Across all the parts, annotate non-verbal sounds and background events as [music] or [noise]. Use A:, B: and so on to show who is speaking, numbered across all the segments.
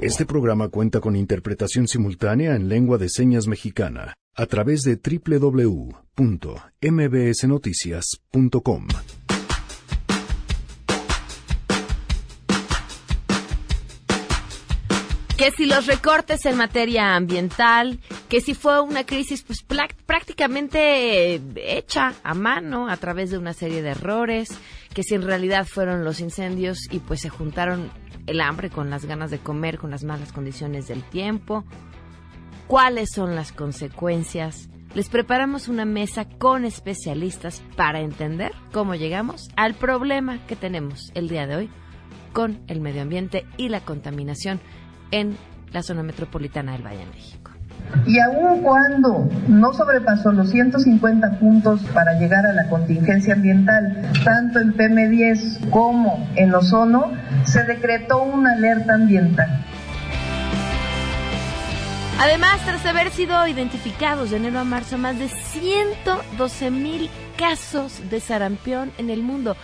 A: Este programa cuenta con interpretación simultánea en lengua de señas mexicana a través de www.mbsnoticias.com.
B: que si los recortes en materia ambiental, que si fue una crisis pues prácticamente eh, hecha a mano a través de una serie de errores, que si en realidad fueron los incendios y pues se juntaron el hambre con las ganas de comer, con las malas condiciones del tiempo, cuáles son las consecuencias. Les preparamos una mesa con especialistas para entender cómo llegamos al problema que tenemos el día de hoy con el medio ambiente y la contaminación en la zona metropolitana del Valle de.
C: Y aun cuando no sobrepasó los 150 puntos para llegar a la contingencia ambiental, tanto en PM10 como en ozono, se decretó una alerta ambiental.
B: Además, tras haber sido identificados de enero a marzo más de 112 mil casos de sarampión en el mundo,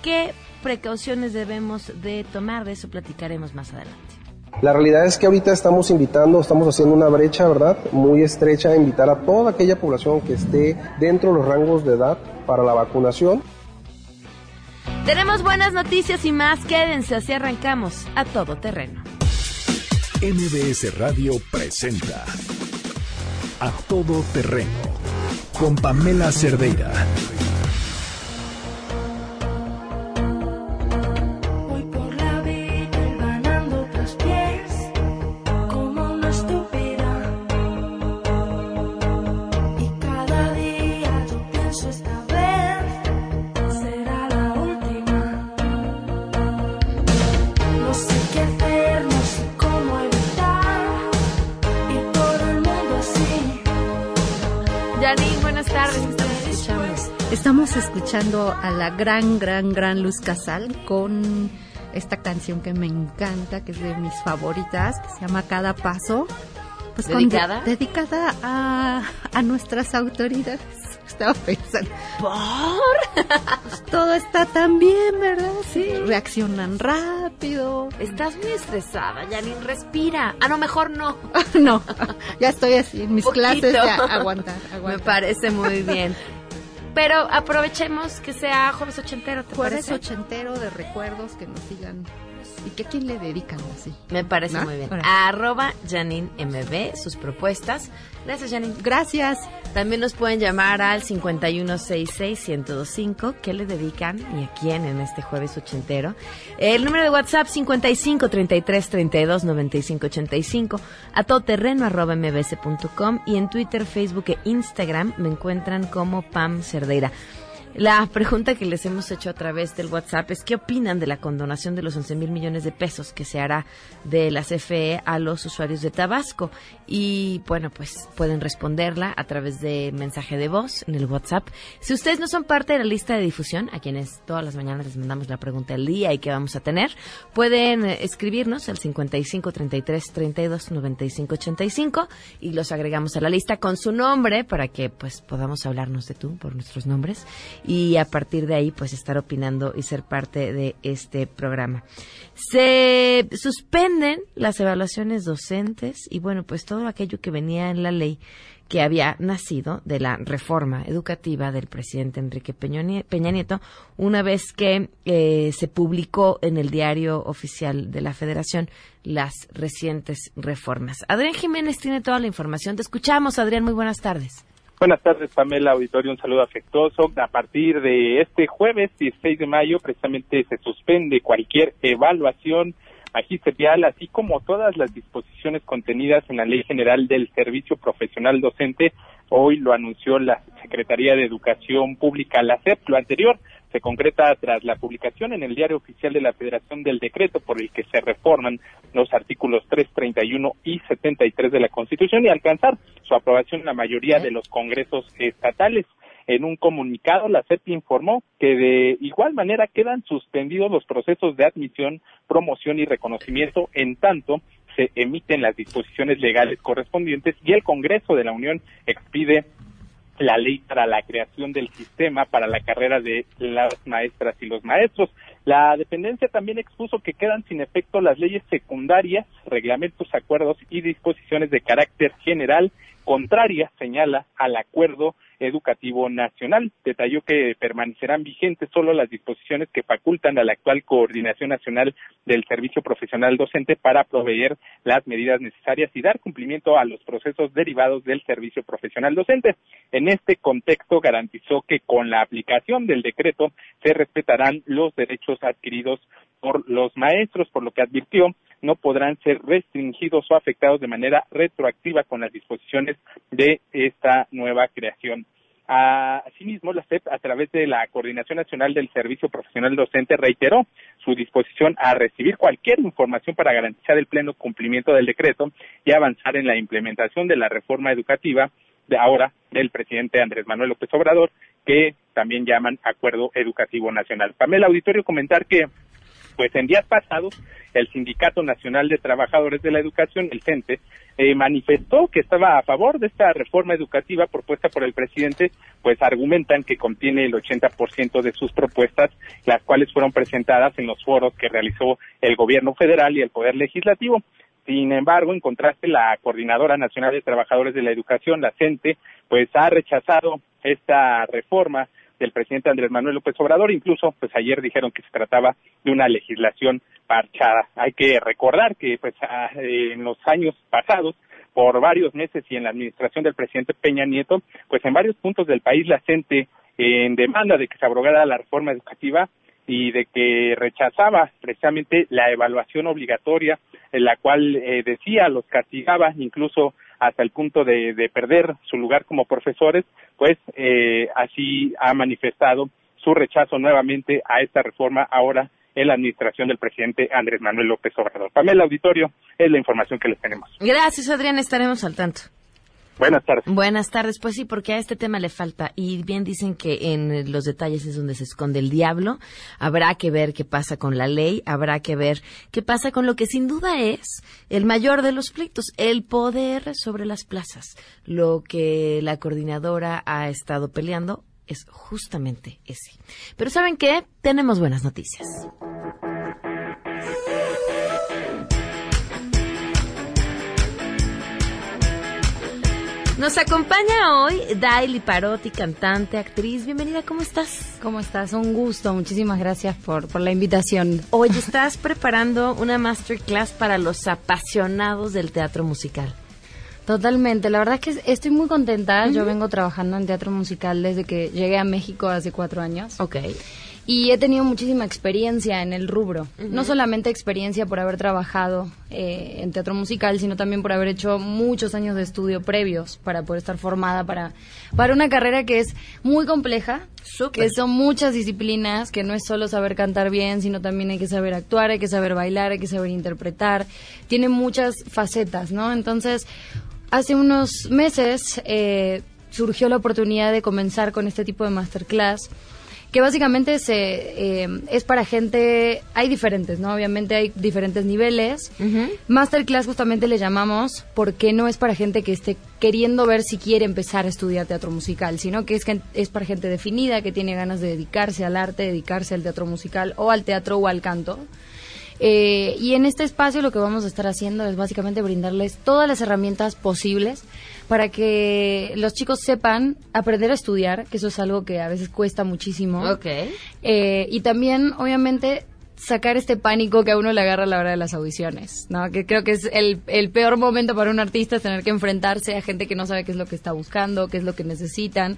B: ¿qué precauciones debemos de tomar? De eso platicaremos más adelante.
D: La realidad es que ahorita estamos invitando, estamos haciendo una brecha, ¿verdad? Muy estrecha a invitar a toda aquella población que esté dentro de los rangos de edad para la vacunación.
B: Tenemos buenas noticias y más. Quédense, así arrancamos a todo terreno.
A: MBS Radio presenta A Todo Terreno con Pamela Cerdeira.
E: Escuchando a la gran, gran, gran Luz Casal con esta canción que me encanta, que es de mis favoritas, que se llama Cada Paso.
B: Pues ¿Dedicada?
E: dedicada a, a nuestras autoridades. [laughs] Estaba pensando.
B: ¿Por?
E: Pues todo está tan bien, ¿verdad? Sí. Reaccionan rápido.
B: Estás muy estresada, Janine. Respira. A lo mejor no. [laughs]
E: no. Ya estoy así en mis clases. Ya, aguantar, [laughs]
B: Me parece muy bien. Pero aprovechemos que sea jueves ochentero, ¿te
E: jueves ochentero de recuerdos que nos sigan ¿Y qué quién le dedican así?
B: Me parece muy bien. Arroba Janine MB, sus propuestas. Gracias, Janine.
E: Gracias.
B: También nos pueden llamar al 5166-1025. ¿Qué le dedican y a quién en este jueves ochentero? El número de WhatsApp 55 33 32 95 85. A todoterreno arroba mbs.com. Y en Twitter, Facebook e Instagram me encuentran como Pam Cerdeira. La pregunta que les hemos hecho a través del WhatsApp es qué opinan de la condonación de los 11 mil millones de pesos que se hará de la CFE a los usuarios de Tabasco. Y bueno, pues pueden responderla a través de mensaje de voz en el WhatsApp. Si ustedes no son parte de la lista de difusión, a quienes todas las mañanas les mandamos la pregunta del día y que vamos a tener, pueden eh, escribirnos al 55 33 32 95 85 y los agregamos a la lista con su nombre para que pues podamos hablarnos de tú por nuestros nombres y a partir de ahí pues estar opinando y ser parte de este programa. Se suspenden las evaluaciones docentes y bueno pues todo aquello que venía en la ley que había nacido de la reforma educativa del presidente Enrique Peña Nieto, una vez que eh, se publicó en el diario oficial de la Federación las recientes reformas. Adrián Jiménez tiene toda la información. Te escuchamos, Adrián. Muy buenas tardes.
F: Buenas tardes, Pamela Auditorio. Un saludo afectuoso. A partir de este jueves, 16 de mayo, precisamente se suspende cualquier evaluación magisterial, así como todas las disposiciones contenidas en la Ley General del Servicio Profesional Docente. Hoy lo anunció la Secretaría de Educación Pública, la SEP. Lo anterior se concreta tras la publicación en el Diario Oficial de la Federación del decreto por el que se reforman los artículos 331 y 73 de la Constitución y alcanzar su aprobación en la mayoría de los congresos estatales. En un comunicado, la CEP informó que de igual manera quedan suspendidos los procesos de admisión, promoción y reconocimiento en tanto se emiten las disposiciones legales correspondientes y el Congreso de la Unión expide la ley para la creación del sistema para la carrera de las maestras y los maestros. La dependencia también expuso que quedan sin efecto las leyes secundarias, reglamentos, acuerdos y disposiciones de carácter general contrarias, señala, al acuerdo educativo nacional. Detalló que permanecerán vigentes solo las disposiciones que facultan a la actual Coordinación Nacional del Servicio Profesional Docente para proveer las medidas necesarias y dar cumplimiento a los procesos derivados del servicio profesional docente. En este contexto garantizó que con la aplicación del decreto se respetarán los derechos adquiridos por los maestros, por lo que advirtió no podrán ser restringidos o afectados de manera retroactiva con las disposiciones de esta nueva creación. Asimismo, la SEP, a través de la Coordinación Nacional del Servicio Profesional Docente, reiteró su disposición a recibir cualquier información para garantizar el pleno cumplimiento del decreto y avanzar en la implementación de la reforma educativa de ahora del presidente Andrés Manuel López Obrador, que también llaman Acuerdo Educativo Nacional. Pamela Auditorio comentar que pues en días pasados, el Sindicato Nacional de Trabajadores de la Educación, el CENTE, eh, manifestó que estaba a favor de esta reforma educativa propuesta por el presidente, pues argumentan que contiene el 80% de sus propuestas, las cuales fueron presentadas en los foros que realizó el gobierno federal y el Poder Legislativo. Sin embargo, en contraste, la Coordinadora Nacional de Trabajadores de la Educación, la CENTE, pues ha rechazado esta reforma del presidente Andrés Manuel López Obrador. Incluso, pues ayer dijeron que se trataba de una legislación parchada. Hay que recordar que, pues, en los años pasados, por varios meses y en la administración del presidente Peña Nieto, pues en varios puntos del país la gente en demanda de que se abrogara la reforma educativa y de que rechazaba precisamente la evaluación obligatoria, en la cual eh, decía los castigaba incluso hasta el punto de, perder su lugar como profesores, pues eh, así ha manifestado su rechazo nuevamente a esta reforma ahora en la administración del presidente Andrés Manuel López Obrador. Pamela Auditorio, es la información que les tenemos.
B: Gracias, Adrián, estaremos al tanto.
F: Buenas tardes.
B: Buenas tardes, pues sí, porque a este tema le falta. Y bien dicen que en los detalles es donde se esconde el diablo. Habrá que ver qué pasa con la ley, habrá que ver qué pasa con lo que sin duda es el mayor de los pleitos, el poder sobre las plazas. Lo que la coordinadora ha estado peleando es justamente ese. Pero ¿saben qué? Tenemos buenas noticias. Nos acompaña hoy Daily Parotti, cantante, actriz. Bienvenida, ¿cómo estás?
G: ¿Cómo estás? Un gusto, muchísimas gracias por, por la invitación.
B: Hoy estás preparando una masterclass para los apasionados del teatro musical.
G: Totalmente, la verdad es que estoy muy contenta. Yo vengo trabajando en teatro musical desde que llegué a México hace cuatro años.
B: Ok
G: y he tenido muchísima experiencia en el rubro. No solamente experiencia por haber trabajado eh, en teatro musical, sino también por haber hecho muchos años de estudio previos para poder estar formada para, para una carrera que es muy compleja, que son muchas disciplinas, que no es solo saber cantar bien, sino también hay que saber actuar, hay que saber bailar, hay que saber interpretar. Tiene muchas facetas, ¿no? Entonces, hace unos meses eh, surgió la oportunidad de comenzar con este tipo de masterclass que básicamente se, eh, es para gente, hay diferentes, ¿no? Obviamente hay diferentes niveles. Masterclass justamente le llamamos porque no es para gente que esté queriendo ver si quiere empezar a estudiar teatro musical, sino que es, es para gente definida, que tiene ganas de dedicarse al arte, dedicarse al teatro musical o al teatro o al canto. Eh, y en este espacio lo que vamos a estar haciendo es básicamente brindarles todas las herramientas posibles para que los chicos sepan aprender a estudiar, que eso es algo que a veces cuesta muchísimo.
B: Ok.
G: Eh, y también, obviamente, sacar este pánico que a uno le agarra a la hora de las audiciones, ¿no? Que creo que es el, el, peor momento para un artista es tener que enfrentarse a gente que no sabe qué es lo que está buscando, qué es lo que necesitan.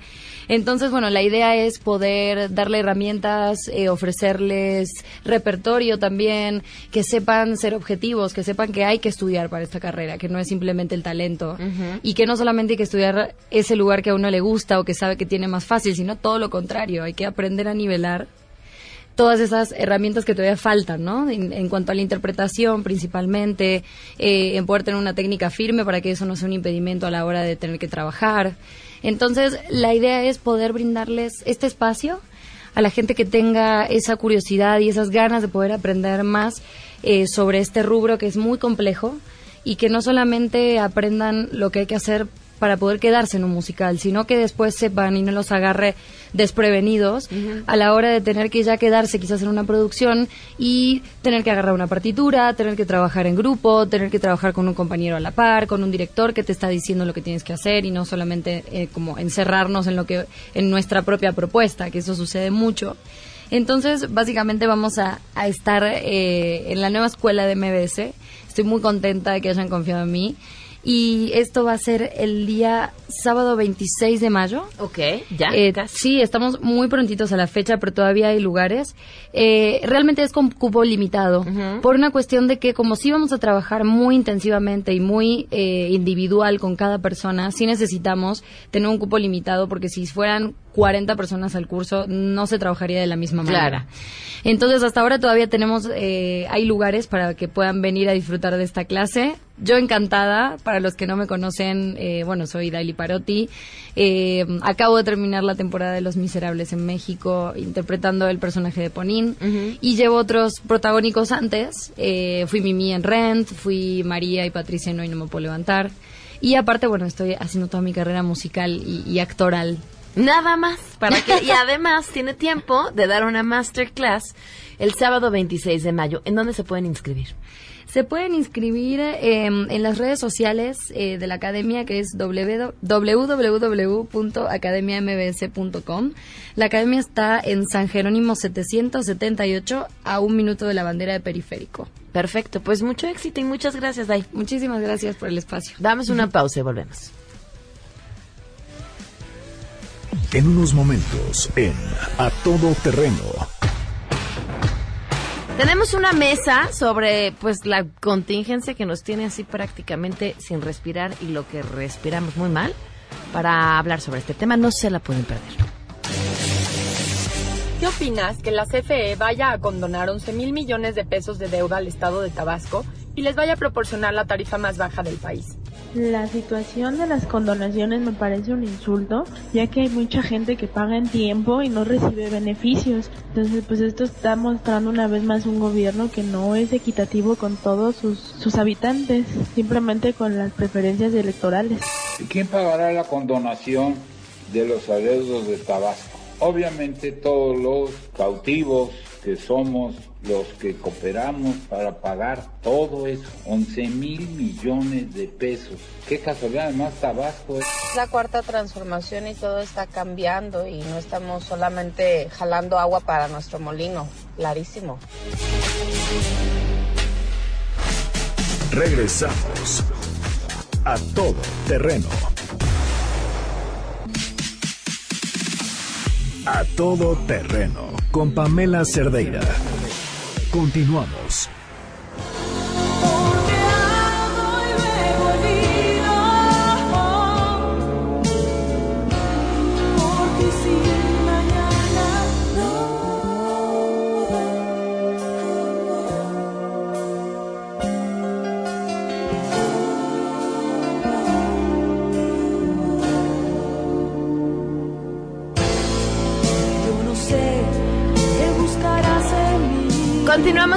G: Entonces, bueno, la idea es poder darle herramientas, eh, ofrecerles repertorio también, que sepan ser objetivos, que sepan que hay que estudiar para esta carrera, que no es simplemente el talento y que no solamente hay que estudiar ese lugar que a uno le gusta o que sabe que tiene más fácil, sino todo lo contrario, hay que aprender a nivelar todas esas herramientas que todavía faltan, ¿no? En, cuanto a la interpretación, principalmente, eh, en poder tener una técnica firme para que eso no sea un impedimento a la hora de tener que trabajar. Entonces, la idea es poder brindarles este espacio a la gente que tenga esa curiosidad y esas ganas de poder aprender más eh, sobre este rubro que es muy complejo y que no solamente aprendan lo que hay que hacer para poder quedarse en un musical, sino que después sepan y no los agarre desprevenidos a la hora de tener que ya quedarse quizás en una producción y tener que agarrar una partitura, tener que trabajar en grupo, tener que trabajar con un compañero a la par, con un director que te está diciendo lo que tienes que hacer y no solamente eh, como encerrarnos en lo que en nuestra propia propuesta, que eso sucede mucho. Entonces, básicamente vamos a, a estar eh, en la nueva escuela de MBS. Estoy muy contenta de que hayan confiado en mí y esto va a ser el día sábado 26 de mayo.
B: Ok, ya.
G: Eh, sí, estamos muy prontitos a la fecha, pero todavía hay lugares. Eh, realmente es con cupo limitado, por una cuestión de que como sí vamos a trabajar muy intensivamente y muy eh, individual con cada persona, sí necesitamos tener un cupo limitado, porque si fueran 40 personas al curso, no se trabajaría de la misma manera.
B: Claro.
G: Entonces, hasta ahora todavía tenemos, eh, hay lugares para que puedan venir a disfrutar de esta clase. Yo encantada, para los que no me conocen, eh, bueno, soy Daily Parotti. Eh, acabo de terminar la temporada de Los Miserables en México, interpretando el personaje de Ponín. Y llevo otros protagónicos antes. Eh, fui Mimi en Rent, fui María y Patricia en Hoy No Me Puedo Levantar. Y aparte, bueno, estoy haciendo toda mi carrera musical y, y actoral
B: Nada más. Para que, y [laughs] además tiene tiempo de dar una masterclass el sábado 26 de mayo. ¿En dónde se pueden inscribir?
G: Se pueden inscribir eh, en las redes sociales eh, de la academia que es www.academiambs.com. La academia está en San Jerónimo 778 a un minuto de la bandera de periférico.
B: Perfecto, pues mucho éxito y muchas gracias, Day.
G: Muchísimas gracias por el espacio.
B: Damos una [laughs] pausa y volvemos.
A: En unos momentos, en A Todo Terreno.
B: Tenemos una mesa sobre pues la contingencia que nos tiene así prácticamente sin respirar y lo que respiramos muy mal para hablar sobre este tema. No se la pueden perder.
H: ¿Qué opinas que la CFE vaya a condonar 11 mil millones de pesos de deuda al Estado de Tabasco y les vaya a proporcionar la tarifa más baja del país?
I: La situación de las condonaciones me parece un insulto, ya que hay mucha gente que paga en tiempo y no recibe beneficios. Entonces, pues esto está mostrando una vez más un gobierno que no es equitativo con todos sus, sus habitantes, simplemente con las preferencias electorales.
J: ¿Quién pagará la condonación de los adeudos de Tabasco? Obviamente todos los cautivos que somos los que cooperamos para pagar todo eso, 11 mil millones de pesos. Qué casualidad, además Tabasco es...
K: La cuarta transformación y todo está cambiando y no estamos solamente jalando agua para nuestro molino, clarísimo.
A: Regresamos a todo terreno. A todo terreno con Pamela Cerdeira. Continuamos.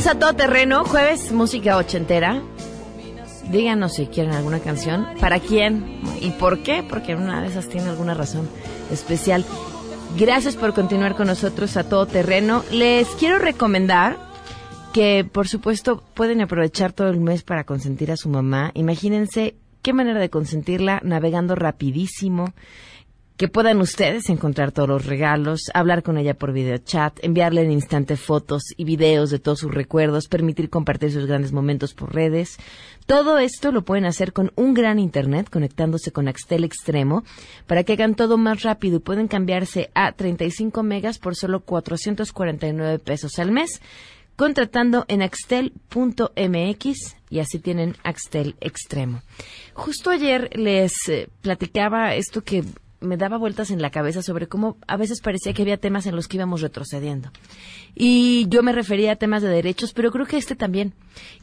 B: A todo terreno, jueves música ochentera. Díganos si quieren alguna canción, para quién y por qué, porque una de esas tiene alguna razón especial. Gracias por continuar con nosotros a todo terreno. Les quiero recomendar que, por supuesto, pueden aprovechar todo el mes para consentir a su mamá. Imagínense qué manera de consentirla navegando rapidísimo que puedan ustedes encontrar todos los regalos, hablar con ella por videochat, enviarle en instante fotos y videos de todos sus recuerdos, permitir compartir sus grandes momentos por redes. Todo esto lo pueden hacer con un gran internet conectándose con Axtel Extremo para que hagan todo más rápido y pueden cambiarse a 35 megas por solo 449 pesos al mes contratando en axtel.mx y así tienen Axtel Extremo. Justo ayer les eh, platicaba esto que me daba vueltas en la cabeza sobre cómo a veces parecía que había temas en los que íbamos retrocediendo. Y yo me refería a temas de derechos, pero creo que este también.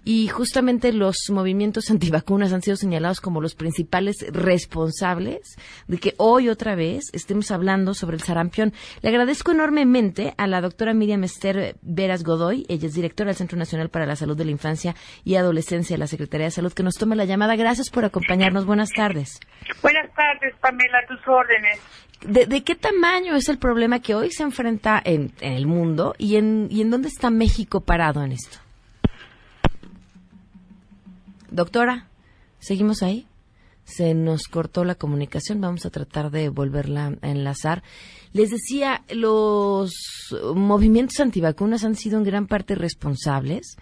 B: Y justamente los movimientos antivacunas han sido señalados como los principales responsables de que hoy otra vez estemos hablando sobre el sarampión. Le agradezco enormemente a la doctora Miriam Esther Veras Godoy, ella es directora del Centro Nacional para la Salud de la Infancia y Adolescencia de la Secretaría de Salud, que nos tome la llamada. Gracias por acompañarnos. Buenas tardes.
L: Buenas tardes, Pamela, tus órdenes.
B: ¿De, qué tamaño es el problema que hoy se enfrenta en, el mundo y en, y en dónde está México parado en esto? Doctora, ¿seguimos ahí? Se nos cortó la comunicación, vamos a tratar de volverla a enlazar. Les decía, los movimientos antivacunas han sido en gran parte responsables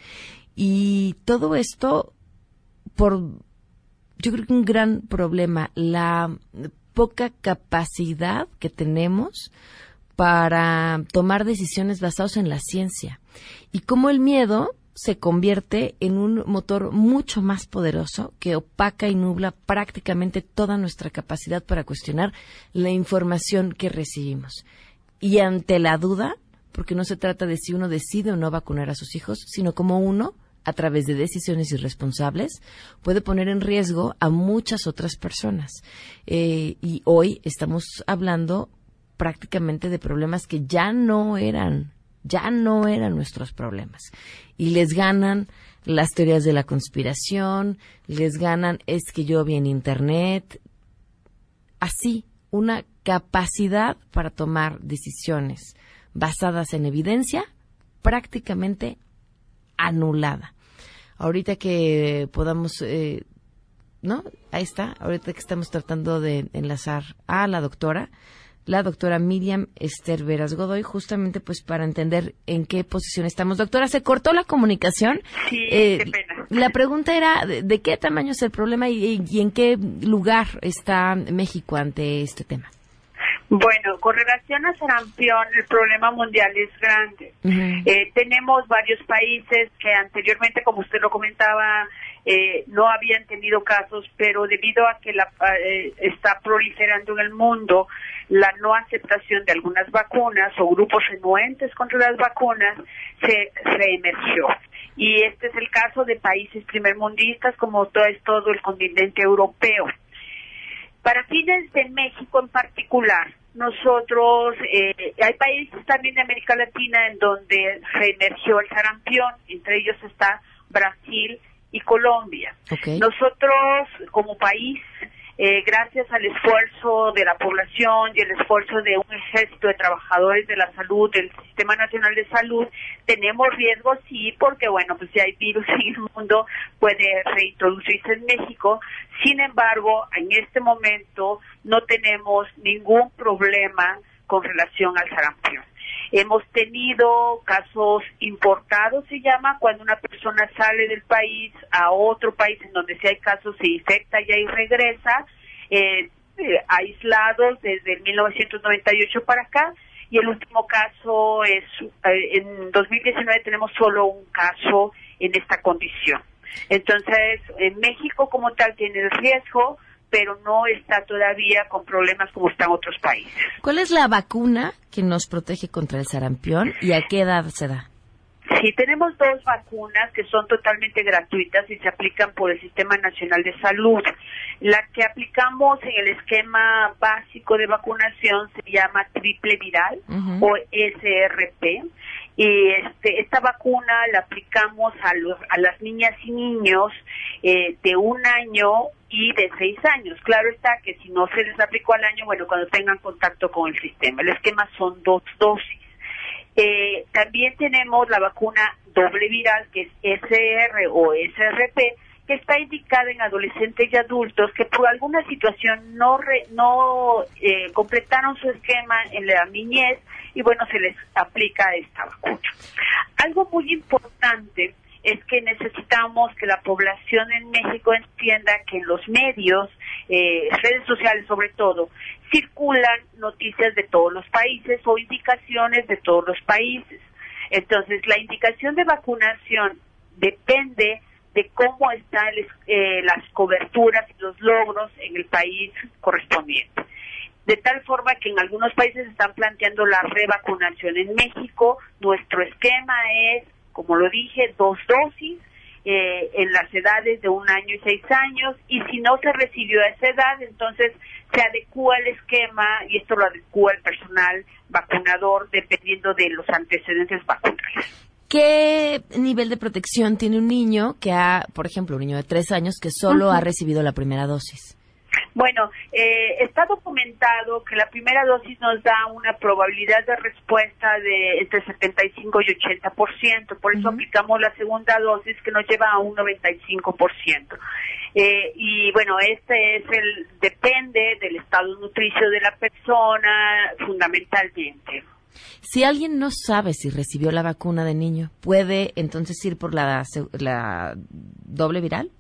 B: y todo esto por, yo creo que un gran problema, la poca capacidad que tenemos para tomar decisiones basadas en la ciencia y cómo el miedo se convierte en un motor mucho más poderoso que opaca y nubla prácticamente toda nuestra capacidad para cuestionar la información que recibimos. Y ante la duda, porque no se trata de si uno decide o no vacunar a sus hijos, sino como uno, a través de decisiones irresponsables, puede poner en riesgo a muchas otras personas. Eh, y hoy estamos hablando prácticamente de problemas que ya no eran, ya no eran nuestros problemas. Y les ganan las teorías de la conspiración, les ganan es que yo vi en Internet. Así, una capacidad para tomar decisiones basadas en evidencia prácticamente anulada. Ahorita que podamos, eh, ¿no? Ahí está, ahorita que estamos tratando de enlazar a la doctora, la doctora Miriam Esther Veras Godoy, justamente pues para entender en qué posición estamos. Doctora, ¿se cortó la comunicación?
L: Sí, eh, qué pena.
B: La pregunta era de, qué tamaño es el problema y en qué lugar está México ante este tema.
L: Bueno, con relación a sarampión, el problema mundial es grande. Eh, tenemos varios países que anteriormente, como usted lo comentaba, eh, no habían tenido casos, pero debido a que la, eh, está proliferando en el mundo la no aceptación de algunas vacunas o grupos renuentes contra las vacunas, se reemergió. Y este es el caso de países primermundistas como todo, es todo el continente europeo. Para fines de México en particular, nosotros, eh, hay países también de América Latina en donde se emergió el sarampión, entre ellos está Brasil y Colombia. Nosotros, como país, eh, gracias al esfuerzo de la población y el esfuerzo de un ejército de trabajadores de la salud, del Sistema Nacional de Salud, tenemos riesgos, sí, porque, bueno, pues si hay virus en el mundo, puede reintroducirse en México. Sin embargo, en este momento no tenemos ningún problema con relación al sarampión. Hemos tenido casos importados, se llama, cuando una persona sale del país a otro país en donde si hay casos se infecta y ahí regresa, eh, eh aislados desde 1998 para acá. Y el último caso es, eh, en 2019 tenemos solo un caso en esta condición. Entonces, en México como tal tiene el riesgo, pero no está todavía con problemas como están otros países.
B: ¿Cuál es la vacuna que nos protege contra el sarampión y a qué edad se da?
L: Sí, tenemos dos vacunas que son totalmente gratuitas y se aplican por el Sistema Nacional de Salud. La que aplicamos en el esquema básico de vacunación se llama triple viral o SRP este, esta vacuna la aplicamos a, los, a las niñas y niños eh, de un año y de seis años. Claro está que si no se les aplicó al año, bueno, cuando tengan contacto con el sistema. El esquema son dos dosis. Eh, también tenemos la vacuna doble viral, que es SR o SRP, que está indicada en adolescentes y adultos que por alguna situación no, no eh, completaron su esquema en la niñez y bueno, se les aplica esta vacuna. Algo muy importante es que necesitamos que la población en México entienda que en los medios, eh, redes sociales sobre todo, circulan noticias de todos los países o indicaciones de todos los países. Entonces, la indicación de vacunación depende de cómo están eh, las coberturas y los logros en el país correspondiente. de tal forma que en algunos países están planteando la revacunación. En México, nuestro esquema es, como lo dije, dos dosis eh, en las edades de un año y seis años, y si no se recibió a esa edad, entonces se adecúa el esquema y esto lo adecúa el personal vacunador dependiendo de los antecedentes vacunales.
B: ¿Qué nivel de protección tiene un niño que ha, por ejemplo, un niño de tres años que solo ha recibido la primera dosis?
L: Bueno, eh, está documentado que la primera dosis nos da una probabilidad de respuesta de entre 75 y 80%, por eso aplicamos la segunda dosis que nos lleva a un 95%. Eh, y bueno, este es el, depende del estado nutricio de la persona fundamentalmente.
B: Si alguien no sabe si recibió la vacuna de niño, ¿puede entonces ir por la, la doble viral?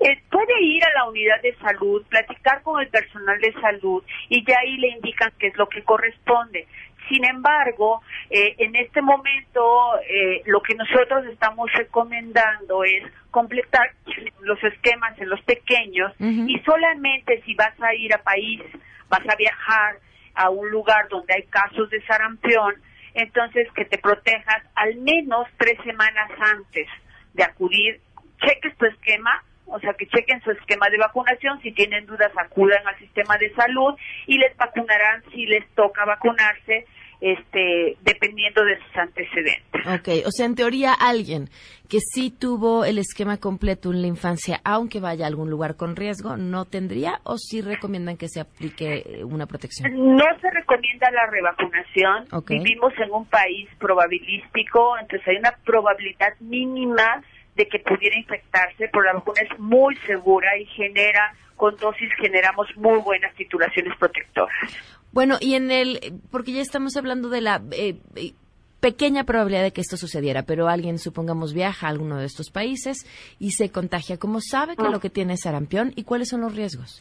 L: Eh, puede ir a la unidad de salud, platicar con el personal de salud y ya ahí le indican qué es lo que corresponde. Sin embargo, eh, en este momento eh, lo que nosotros estamos recomendando es completar los esquemas en los pequeños y solamente si vas a ir a país, vas a viajar a un lugar donde hay casos de sarampión, entonces que te protejas al menos tres semanas antes de acudir, cheques tu esquema o sea, que chequen su esquema de vacunación, si tienen dudas acudan al sistema de salud y les vacunarán si les toca vacunarse, este, dependiendo de sus antecedentes.
B: Ok, o sea, en teoría alguien que sí tuvo el esquema completo en la infancia, aunque vaya a algún lugar con riesgo, ¿no tendría o sí recomiendan que se aplique eh, una protección?
L: No se recomienda la revacunación. Vivimos en un país probabilístico, entonces hay una probabilidad mínima de que pudiera infectarse, pero la vacuna es muy segura y genera, con dosis generamos muy buenas titulaciones protectoras.
B: Bueno, y en el, porque ya estamos hablando de la eh, eh, pequeña probabilidad de que esto sucediera, pero alguien, supongamos, viaja a alguno de estos países y se contagia, ¿cómo sabe que lo que tiene es sarampión y cuáles son los riesgos?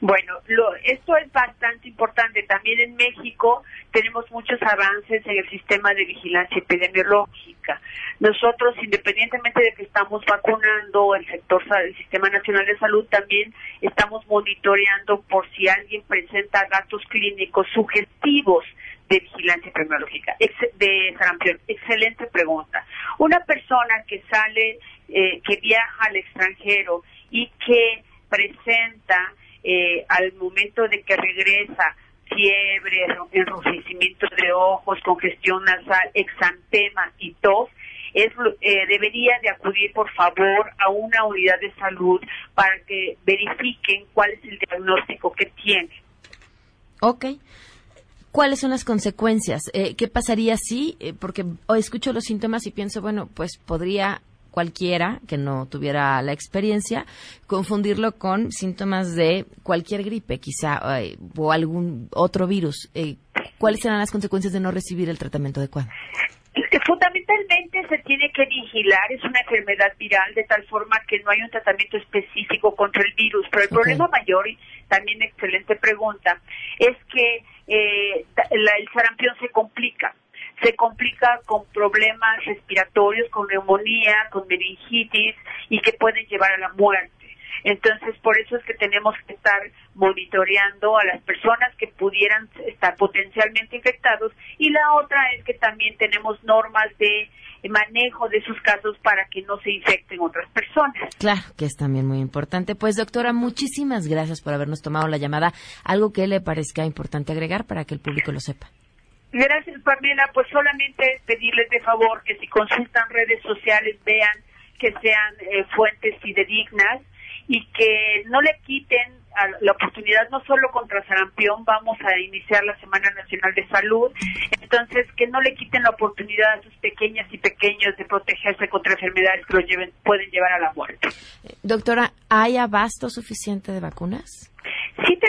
L: Bueno, lo, esto es bastante importante. También en México tenemos muchos avances en el sistema de vigilancia epidemiológica. Nosotros, independientemente de que estamos vacunando el sector del Sistema Nacional de Salud, también estamos monitoreando por si alguien presenta datos clínicos sugestivos de vigilancia epidemiológica, de sarampión. Excelente pregunta. Una persona que sale, eh, que viaja al extranjero y que presenta eh, al momento de que regresa fiebre, enrojecimiento de ojos, congestión nasal, exantema y tos, es, eh, debería de acudir por favor a una unidad de salud para que verifiquen cuál es el diagnóstico que tiene.
B: Ok. ¿Cuáles son las consecuencias? Eh, ¿Qué pasaría si, porque hoy escucho los síntomas y pienso, bueno, pues podría cualquiera que no tuviera la experiencia, confundirlo con síntomas de cualquier gripe, quizá, o algún otro virus. Eh, ¿Cuáles serán las consecuencias de no recibir el tratamiento adecuado?
L: Fundamentalmente se tiene que vigilar, es una enfermedad viral de tal forma que no hay un tratamiento específico contra el virus, pero el problema mayor, y también excelente pregunta, es que eh, el sarampión se complica se complica con problemas respiratorios, con neumonía, con meningitis y que pueden llevar a la muerte. Entonces, por eso es que tenemos que estar monitoreando a las personas que pudieran estar potencialmente infectados y la otra es que también tenemos normas de manejo de sus casos para que no se infecten otras personas.
B: Claro, que es también muy importante. Pues doctora, muchísimas gracias por habernos tomado la llamada. Algo que le parezca importante agregar para que el público lo sepa.
L: Gracias, Pamela. Pues solamente pedirles de favor que si consultan redes sociales vean que sean eh, fuentes fidedignas y que no le quiten la oportunidad no solo contra sarampión, vamos a iniciar la Semana Nacional de Salud, entonces que no le quiten la oportunidad a sus pequeñas y pequeños de protegerse contra enfermedades que los lleven, pueden llevar a la muerte.
B: Doctora, ¿hay abasto suficiente de vacunas?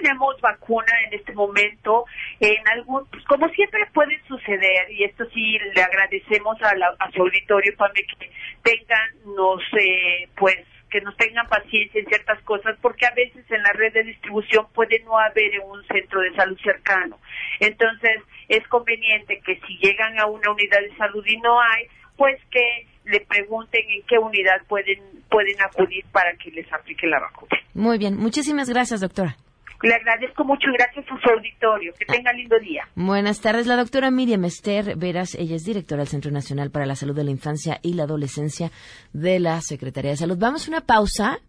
L: Tenemos vacuna en este momento, en algún, pues, como siempre puede suceder, y esto sí le agradecemos a, su auditorio para que tengan, no sé, pues que nos tengan paciencia en ciertas cosas, porque a veces en la red de distribución puede no haber un centro de salud cercano. Entonces, es conveniente que si llegan a una unidad de salud y no hay, pues que le pregunten en qué unidad pueden pueden acudir para que les aplique la vacuna.
B: Muy bien, muchísimas gracias, doctora.
L: Le agradezco mucho y gracias a su auditorio. Que tenga lindo día.
B: Buenas tardes, la doctora Miriam Esther Veras. Ella es directora del Centro Nacional para la Salud de la Infancia y la Adolescencia de la Secretaría de Salud. Vamos a una pausa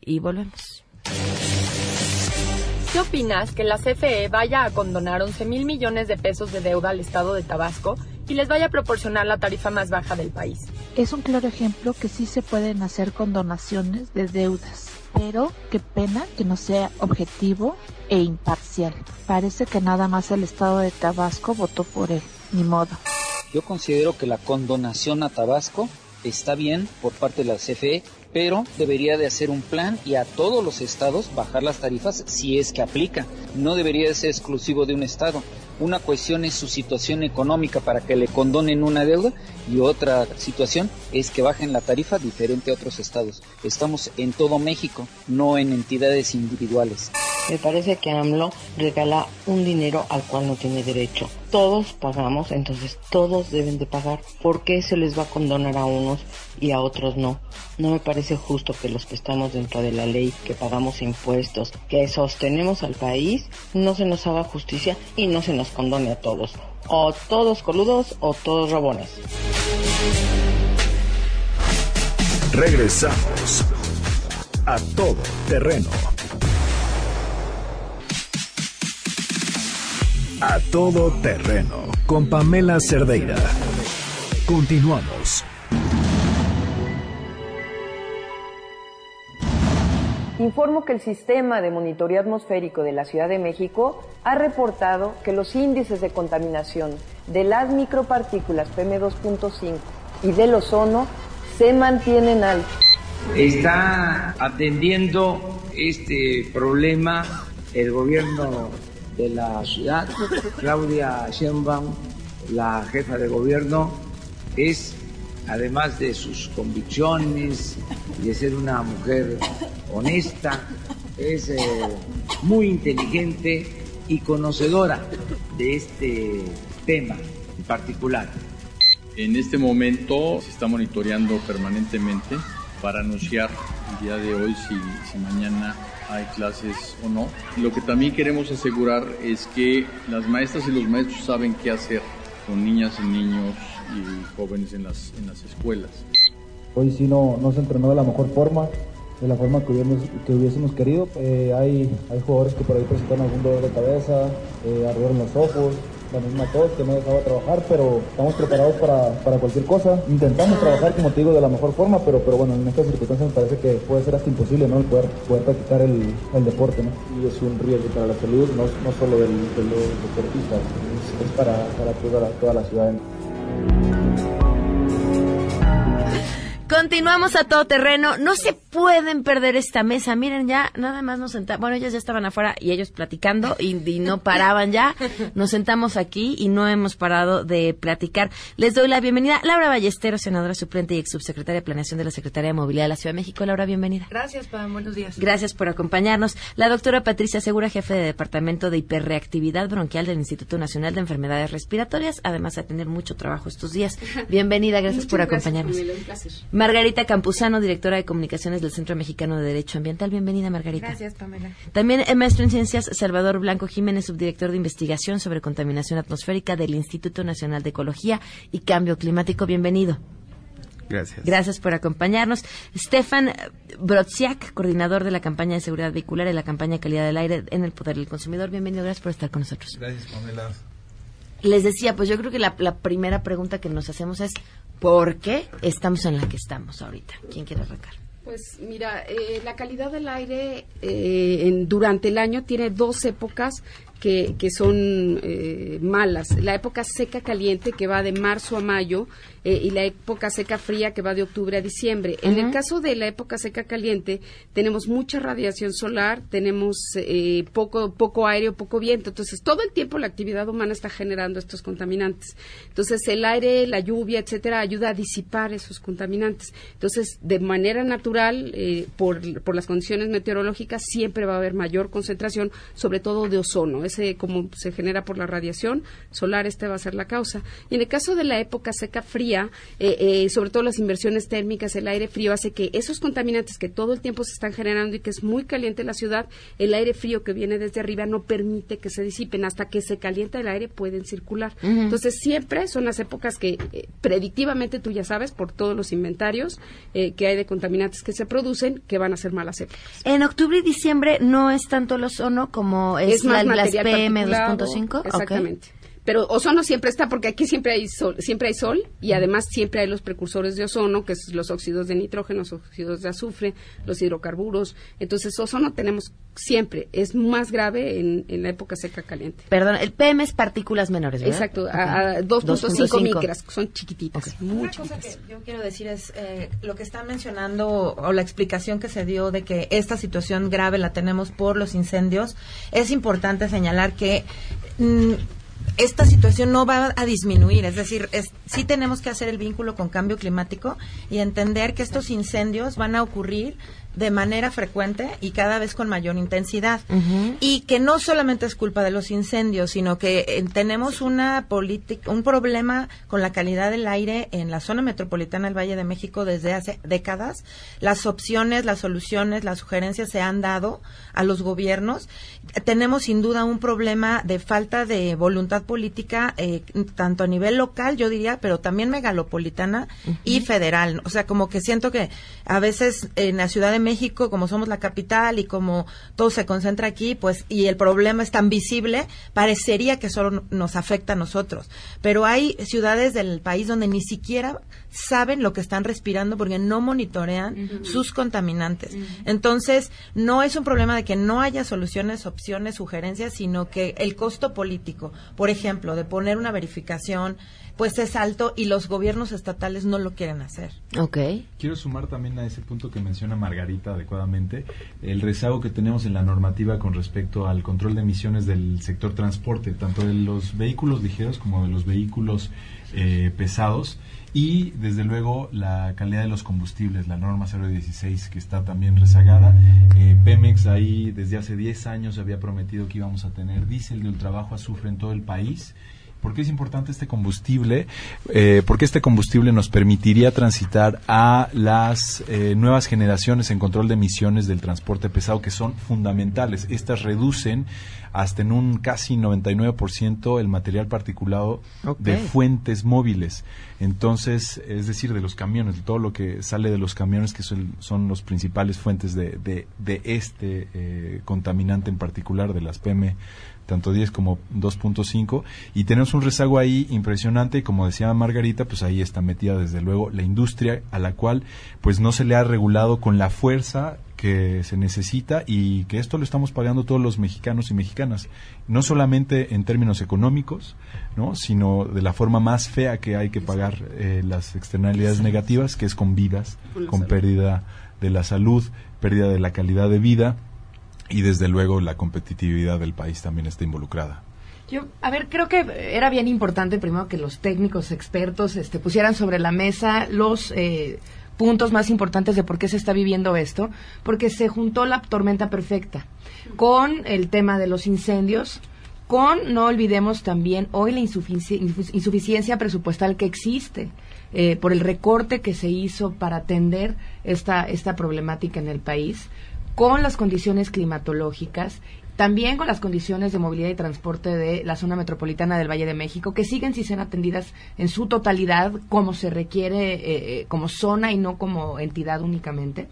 B: y volvemos.
H: ¿Qué opinas que la CFE vaya a condonar 11 mil millones de pesos de deuda al Estado de Tabasco y les vaya a proporcionar la tarifa más baja del país?
M: Es un claro ejemplo que sí se pueden hacer condonaciones de deudas, pero qué pena que no sea objetivo e imparcial. Parece que nada más el Estado de Tabasco votó por él, ni modo.
N: Yo considero que la condonación a Tabasco está bien por parte de la CFE, pero debería de hacer un plan y a todos los estados bajar las tarifas si es que aplica. No debería de ser exclusivo de un estado. Una cuestión es su situación económica para que le condonen una deuda y otra situación es que bajen la tarifa diferente a otros estados. Estamos en todo México, no en entidades individuales.
O: Me parece que AMLO regala un dinero al cual no tiene derecho. Todos pagamos, entonces todos deben de pagar. ¿Por qué se les va a condonar a unos y a otros no? No me parece justo que los que estamos dentro de la ley, que pagamos impuestos, que sostenemos al país, no se nos haga justicia y no se nos condone a todos. O todos coludos o todos rabones.
A: Regresamos a todo terreno. A todo terreno con Pamela Cerdeira. Continuamos.
P: Informo que el sistema de monitoreo atmosférico de la Ciudad de México ha reportado que los índices de contaminación de las micropartículas PM2.5 y del ozono se mantienen altos.
Q: Está atendiendo este problema el gobierno de la ciudad, Claudia Sheinbaum, la jefa de gobierno, es, además de sus convicciones y de ser una mujer honesta, es eh, muy inteligente y conocedora de este tema en particular.
R: En este momento se está monitoreando permanentemente para anunciar el día de hoy si, si mañana hay clases o no. Lo que también queremos asegurar es que las maestras y los maestros saben qué hacer con niñas y niños y jóvenes en las, en las escuelas.
S: Hoy sí no, no se entrenó de la mejor forma, de la forma que hubiésemos, que hubiésemos querido. Eh, hay, hay jugadores que por ahí presentan algún dolor de cabeza, eh, en los ojos, la misma tos que no dejaba trabajar, pero estamos preparados para, para, cualquier cosa. Intentamos trabajar, como te digo, de la mejor forma, pero, pero bueno, en estas circunstancias me parece que puede ser hasta imposible, ¿no? El poder, poder practicar el, el deporte, ¿no? Y es un riesgo para la salud, no, no solo del, de los deportistas, es, es para, para toda, la, toda la ciudad.
B: Continuamos a todo terreno. No se pueden perder esta mesa. Miren, ya nada más nos sentamos. Bueno, ellos ya estaban afuera y ellos platicando y, y, no paraban ya. [laughs] Nos sentamos aquí y no hemos parado de platicar. Les doy la bienvenida. Laura Ballestero, senadora suplente y ex subsecretaria de Planeación de la Secretaría de Movilidad de la Ciudad de México. Laura, bienvenida.
T: Gracias, Pam. Buenos días.
B: Gracias por acompañarnos. La doctora Patricia Segura, jefe de Departamento de Hiperreactividad Bronquial del Instituto Nacional de Enfermedades Respiratorias. Además, a tener mucho trabajo estos días. [laughs] Bienvenida. Gracias por acompañarnos.
T: Gracias, un placer.
B: Margarita Campuzano, directora de comunicaciones del Centro Mexicano de Derecho Ambiental. Bienvenida, Margarita.
T: Gracias, Pamela.
B: También el maestro en ciencias Salvador Blanco Jiménez, subdirector de investigación sobre contaminación atmosférica del Instituto Nacional de Ecología y Cambio Climático. Bienvenido.
U: Gracias.
B: Gracias por acompañarnos. Stefan Brodziak, coordinador de la campaña de seguridad vehicular y la campaña de calidad del aire en el Poder del Consumidor. Bienvenido, gracias por estar con nosotros.
U: Gracias, Pamela.
B: Les decía, pues yo creo que la, la primera pregunta que nos hacemos es, ¿por qué estamos en la que estamos ahorita? ¿Quién quiere arrancar?
T: Pues mira, eh, la calidad del aire eh, en, durante el año tiene dos épocas que, que son eh, malas. La época seca caliente que va de marzo a mayo eh, y la época seca fría que va de octubre a diciembre. En el caso de la época seca caliente tenemos mucha radiación solar, tenemos eh, poco poco aire o poco viento. Entonces todo el tiempo la actividad humana está generando estos contaminantes. Entonces el aire, la lluvia, etcétera, ayuda a disipar esos contaminantes. Entonces de manera natural por, por las condiciones meteorológicas siempre va a haber mayor concentración, sobre todo de ozono se, como se genera por la radiación solar, este va a ser la causa. Y en el caso de la época seca fría, eh, eh, sobre todo las inversiones térmicas, el aire frío hace que esos contaminantes que todo el tiempo se están generando y que es muy caliente la ciudad, el aire frío que viene desde arriba no permite que se disipen. Hasta que se calienta el aire pueden circular. Entonces siempre son las épocas que eh, predictivamente tú ya sabes por todos los inventarios que hay de contaminantes que se producen que van a ser malas épocas.
B: En octubre y diciembre no es tanto el ozono como es,
T: más
B: la,
T: material Particulado,
B: 2.5.
T: Exactamente. Pero ozono siempre está porque aquí siempre hay sol, siempre hay sol y además siempre hay los precursores de ozono, que es los óxidos de nitrógeno, los óxidos de azufre, los hidrocarburos. Entonces, ozono tenemos siempre. Es más grave en, en la época seca caliente.
B: Perdón, el PM es partículas menores, ¿verdad?
T: Exacto,
B: Ok.
T: a, a 2.5
B: 2.5.
T: micras, son chiquititas, muy
U: Una cosa que yo quiero decir es eh, lo que están mencionando o la explicación que se dio de que esta situación grave la tenemos por los incendios. Es importante señalar que mm, esta situación no va a disminuir, es decir, es, sí tenemos que hacer el vínculo con cambio climático y entender que estos incendios van a ocurrir de manera frecuente y cada vez con mayor intensidad. Y que no solamente es culpa de los incendios, sino que eh, tenemos una política, un problema con la calidad del aire en la zona metropolitana del Valle de México desde hace décadas. Las opciones, las soluciones, las sugerencias se han dado a los gobiernos. Tenemos sin duda un problema de falta de voluntad política, eh, tanto a nivel local, yo diría, pero también megalopolitana y federal. O sea, como que siento que a veces en la Ciudad de México, como somos la capital y como todo se concentra aquí, pues, y el problema es tan visible, parecería que solo nos afecta a nosotros. Pero hay ciudades del país donde ni siquiera saben lo que están respirando porque no monitorean sus contaminantes. Entonces, no es un problema de que no haya soluciones, opciones, sugerencias, sino que el costo político, por ejemplo, de poner una verificación, pues es alto y los gobiernos estatales no lo quieren hacer.
B: Ok.
V: Quiero sumar también a ese punto que menciona Margarita adecuadamente, el rezago que tenemos en la normativa con respecto al control de emisiones del sector transporte, tanto de los vehículos ligeros como de los vehículos eh, pesados y desde luego la calidad de los combustibles, la norma 016 que está también rezagada. Eh, Pemex ahí desde hace 10 años había prometido que íbamos a tener diésel de ultrabajo azufre en todo el país. ¿Por qué es importante este combustible? Eh, porque este combustible nos permitiría transitar a las eh, nuevas generaciones en control de emisiones del transporte pesado que son fundamentales. Estas reducen hasta en un casi 99% el material particulado de fuentes móviles. Entonces, es decir, de los camiones, de todo lo que sale de los camiones, que son, son los principales fuentes de, de, de este eh, contaminante en particular, de las PM tanto 10 como 2.5 y tenemos un rezago ahí impresionante y como decía Margarita pues ahí está metida desde luego la industria a la cual pues no se le ha regulado con la fuerza que se necesita y que esto lo estamos pagando todos los mexicanos y mexicanas no solamente en términos económicos no sino de la forma más fea que hay que pagar eh, las externalidades negativas que es con vidas
T: Con
V: pérdida de la salud pérdida de la calidad de vida y desde luego la competitividad del país también está involucrada.
U: Yo, a ver, creo que era bien importante primero que los técnicos expertos este, pusieran sobre la mesa los eh, puntos más importantes de por qué se está viviendo esto, porque se juntó la tormenta perfecta con el tema de los incendios, con, no olvidemos también, hoy la insuficiencia presupuestal que existe eh, por el recorte que se hizo para atender esta, esta problemática en el país, con las condiciones climatológicas, también con las condiciones de movilidad y transporte de la zona metropolitana del Valle de México, que siguen sin ser atendidas en su totalidad como se requiere eh, eh, como zona y no como entidad únicamente,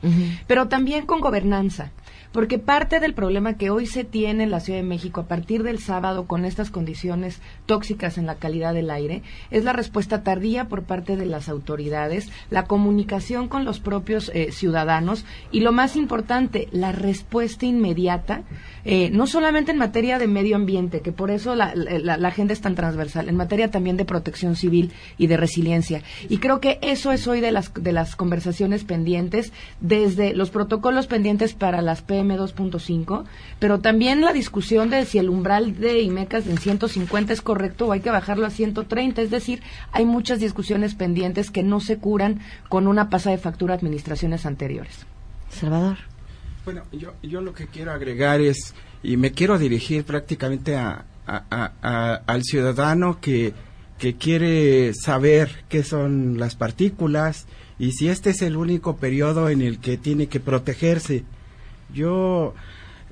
U: pero también con gobernanza. Porque parte del problema que hoy se tiene en la Ciudad de México a partir del sábado con estas condiciones tóxicas en la calidad del aire es la respuesta tardía por parte de las autoridades, la comunicación con los propios eh, ciudadanos y lo más importante, la respuesta inmediata, eh, no solamente en materia de medio ambiente, que por eso la, la- la agenda es tan transversal, en materia también de protección civil y de resiliencia. Y creo que eso es hoy de las, de las conversaciones pendientes, desde los protocolos pendientes para las PM 2.5, pero también la discusión de si el umbral de IMECAS en 150 es correcto o hay que bajarlo a 130. Es decir, hay muchas discusiones pendientes que no se curan con una pasada de factura a administraciones anteriores.
B: Salvador.
W: Bueno, yo, yo lo que quiero agregar es, y me quiero dirigir prácticamente a, al ciudadano que, que quiere saber qué son las partículas y si este es el único periodo en el que tiene que protegerse. Yo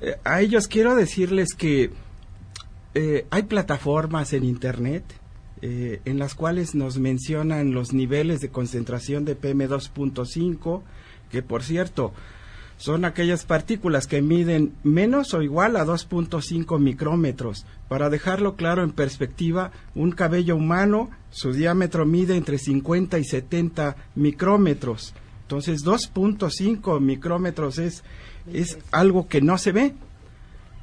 W: eh, a ellos quiero decirles que eh, hay plataformas en Internet eh, en las cuales nos mencionan los niveles de concentración de PM2.5, que por cierto, son aquellas partículas que miden menos o igual a 2.5 micrómetros. Para dejarlo claro en perspectiva, un cabello humano, su diámetro mide entre 50 y 70 micrómetros. Entonces, 2.5 micrómetros es, es algo que no se ve.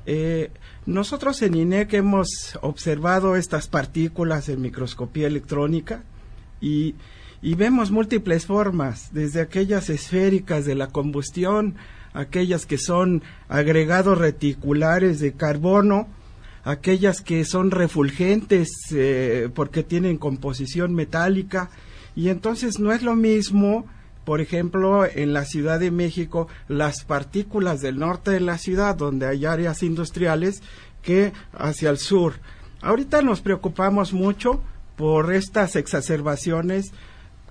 W: Eh, nosotros en INEC hemos observado estas partículas en microscopía electrónica y y vemos múltiples formas, desde aquellas esféricas de la combustión, aquellas que son agregados reticulares de carbono, aquellas que son refulgentes eh, porque tienen composición metálica, y entonces no es lo mismo, por ejemplo, en la Ciudad de México, las partículas del norte de la ciudad, donde hay áreas industriales, que hacia el sur. Ahorita nos preocupamos mucho por estas exacerbaciones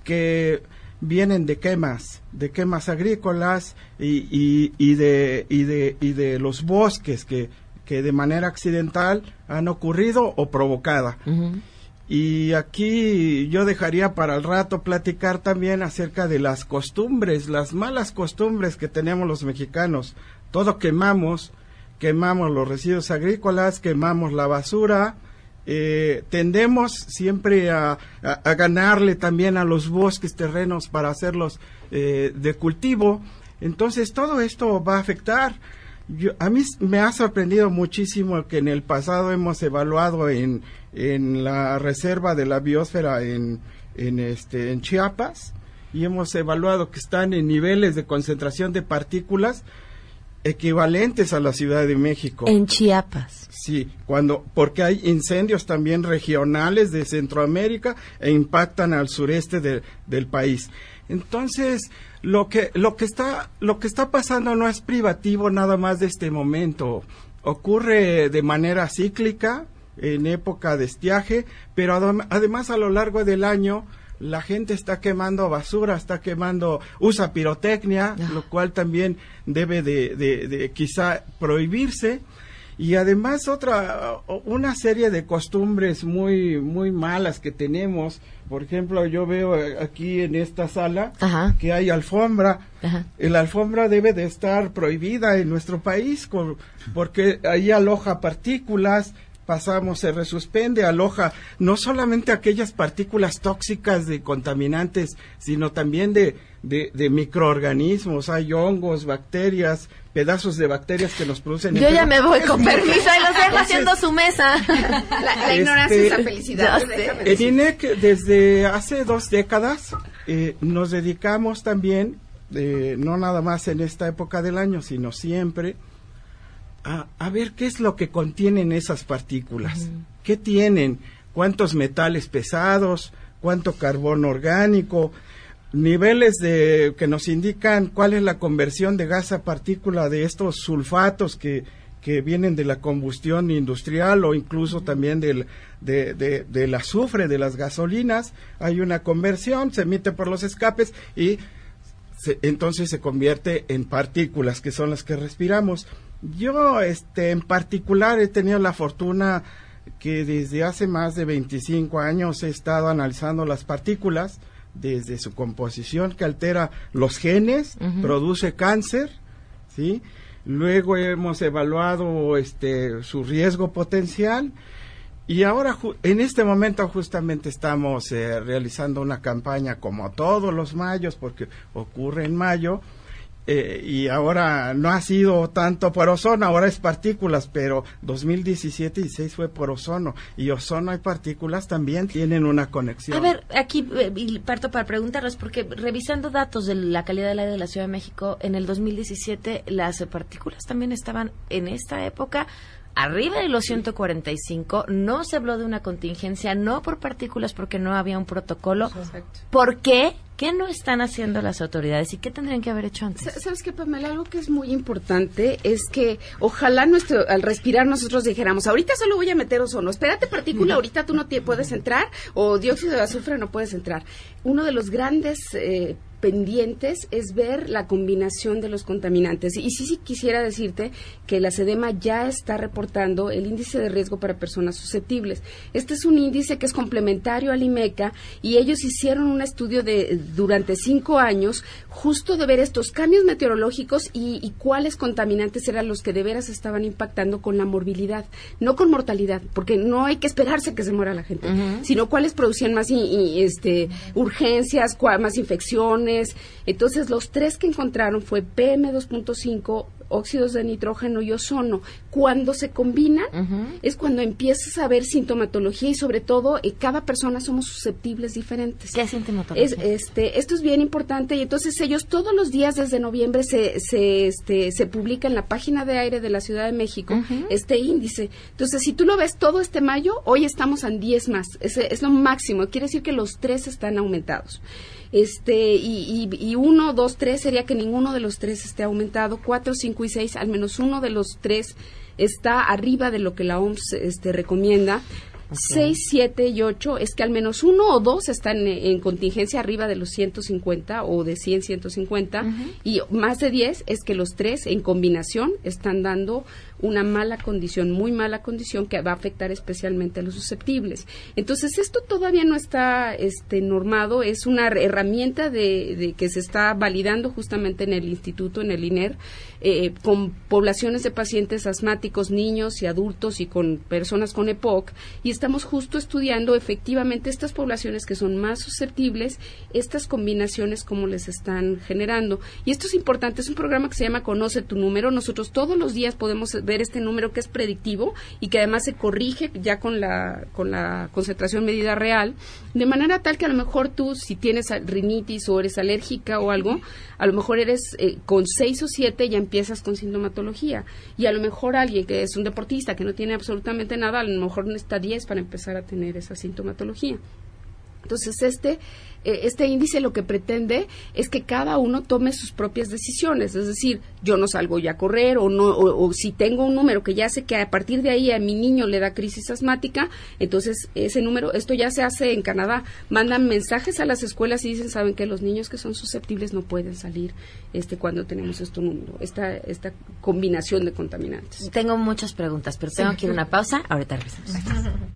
W: que vienen de quemas, de quemas agrícolas y, y, de, y, de, y de los bosques que, que de manera accidental han ocurrido o provocada. Y aquí yo dejaría para el rato platicar también acerca de las costumbres, las malas costumbres que tenemos los mexicanos. Todo quemamos, quemamos los residuos agrícolas, quemamos la basura, eh, tendemos siempre a, ganarle también a los bosques terrenos para hacerlos eh, de cultivo. Entonces todo esto va a afectar. a mí me ha sorprendido muchísimo que en el pasado hemos evaluado en, en la reserva de la biosfera en, en, este, en Chiapas y hemos evaluado que están en niveles de concentración de partículas equivalentes a la Ciudad de México.
B: En Chiapas.
W: Sí, cuando porque hay incendios también regionales de Centroamérica e impactan al sureste del país. Entonces, lo que lo que está lo que está pasando no es privativo nada más de este momento. Ocurre de manera cíclica en época de estiaje, pero además a lo largo del año la gente está quemando basura, está quemando, usa pirotecnia, ah. lo cual también debe de, de, quizá prohibirse. Y además otra una serie de costumbres muy muy malas que tenemos. Por ejemplo yo veo aquí en esta sala que hay alfombra. La alfombra debe de estar prohibida en nuestro país porque ahí aloja partículas pasamos, se resuspende, aloja no solamente aquellas partículas tóxicas de contaminantes, sino también de, de, microorganismos, hay hongos, bacterias, pedazos de bacterias que nos producen.
B: Yo ya me voy con permiso y los dejo haciendo su mesa.
T: La, ignorancia es la felicidad.
W: En INEC, desde hace dos décadas, eh, nos dedicamos también, eh, no nada más en esta época del año, sino siempre, a, ver qué es lo que contienen esas partículas. ¿Qué tienen? ¿Cuántos metales pesados? ¿Cuánto carbono orgánico? Niveles de, que nos indican cuál es la conversión de gas a partícula de estos sulfatos que, que vienen de la combustión industrial o incluso también del, de, del azufre de las gasolinas. Hay una conversión, se emite por los escapes y entonces se convierte en partículas que son las que respiramos. Yo, este, en particular, he tenido la fortuna que desde hace más de 25 años he estado analizando las partículas desde su composición que altera los genes, produce cáncer, ¿sí? Luego hemos evaluado este su riesgo potencial y ahora en este momento justamente estamos eh, realizando una campaña como todos los mayos porque ocurre en mayo eh, y ahora no ha sido tanto por ozono, ahora es partículas, pero 2017 y 6 fue por ozono. Y ozono y partículas también tienen una conexión.
B: A ver, aquí eh, parto para preguntarles, porque revisando datos de la calidad del aire de la Ciudad de México, en el 2017 las partículas también estaban en esta época arriba de los 145, no se habló de una contingencia, no por partículas porque no había un protocolo. ¿Por qué ¿Qué no están haciendo las autoridades y qué tendrían que haber hecho antes?
T: ¿Sabes qué, Pamela? Algo que es muy importante es que ojalá nuestro, al respirar nosotros dijéramos, ahorita solo voy a meter ozono, espérate partícula, ahorita tú no te puedes entrar, o dióxido de azufre no puedes entrar. Uno de los grandes eh, pendientes es ver la combinación de los contaminantes. Y sí, sí quisiera decirte que la SEDEMA ya está reportando el índice de riesgo para personas susceptibles. Este es un índice que es complementario al IMECA y ellos hicieron un estudio de durante cinco años justo de ver estos cambios meteorológicos y, cuáles contaminantes eran los que de veras estaban impactando con la morbilidad, no con mortalidad, porque no hay que esperarse que se muera la gente, sino cuáles producían más este, urgencias, más infecciones, entonces, los tres que encontraron fue PM2.5, óxidos de nitrógeno y ozono. Cuando se combinan es cuando empiezas a ver sintomatología y sobre todo eh, cada persona somos susceptibles diferentes.
B: ¿Qué sintomatología?
T: este, esto es bien importante y entonces ellos todos los días desde noviembre se, se, este, se publica en la página de aire de la Ciudad de México este índice. Entonces, si tú lo ves todo este mayo, hoy estamos en 10 más. Es, es lo máximo. Quiere decir que los tres están aumentados este y, y, uno, dos, tres sería que ninguno de los tres esté aumentado, cuatro, cinco y seis, al menos uno de los tres está arriba de lo que la OMS este, recomienda. Seis, siete y ocho es que al menos uno o dos están en, contingencia arriba de los 150 o de 100, 150 y más de 10 es que los tres en combinación están dando una mala condición, muy mala condición que va a afectar especialmente a los susceptibles. Entonces, esto todavía no está este, normado, es una herramienta de, que se está validando justamente en el instituto, en el INER, eh, con poblaciones de pacientes asmáticos, niños y adultos y con personas con EPOC, y estamos justo estudiando efectivamente estas poblaciones que son más susceptibles, estas combinaciones, cómo les están generando. Y esto es importante, es un programa que se llama Conoce tu número. Nosotros todos los días podemos ver este número que es predictivo y que además se corrige ya con la, con la concentración medida real, de manera tal que a lo mejor tú, si tienes rinitis o eres alérgica o algo, a lo mejor eres eh, con seis o siete ya empiezas con sintomatología. Y a lo mejor alguien que es un deportista que no tiene absolutamente nada, a lo mejor necesita 10 para empezar a tener esa sintomatología. Entonces, este eh, este índice lo que pretende es que cada uno tome sus propias decisiones, es decir, yo no salgo ya a correr o no o, si tengo un número que ya sé que a partir de ahí a mi niño le da crisis asmática, entonces ese número, esto ya se hace en Canadá, mandan mensajes a las escuelas y dicen, saben que los niños que son susceptibles no pueden salir este cuando tenemos este número, esta esta combinación de contaminantes.
B: Tengo muchas preguntas, pero tengo que ir a una pausa, ahorita regresamos.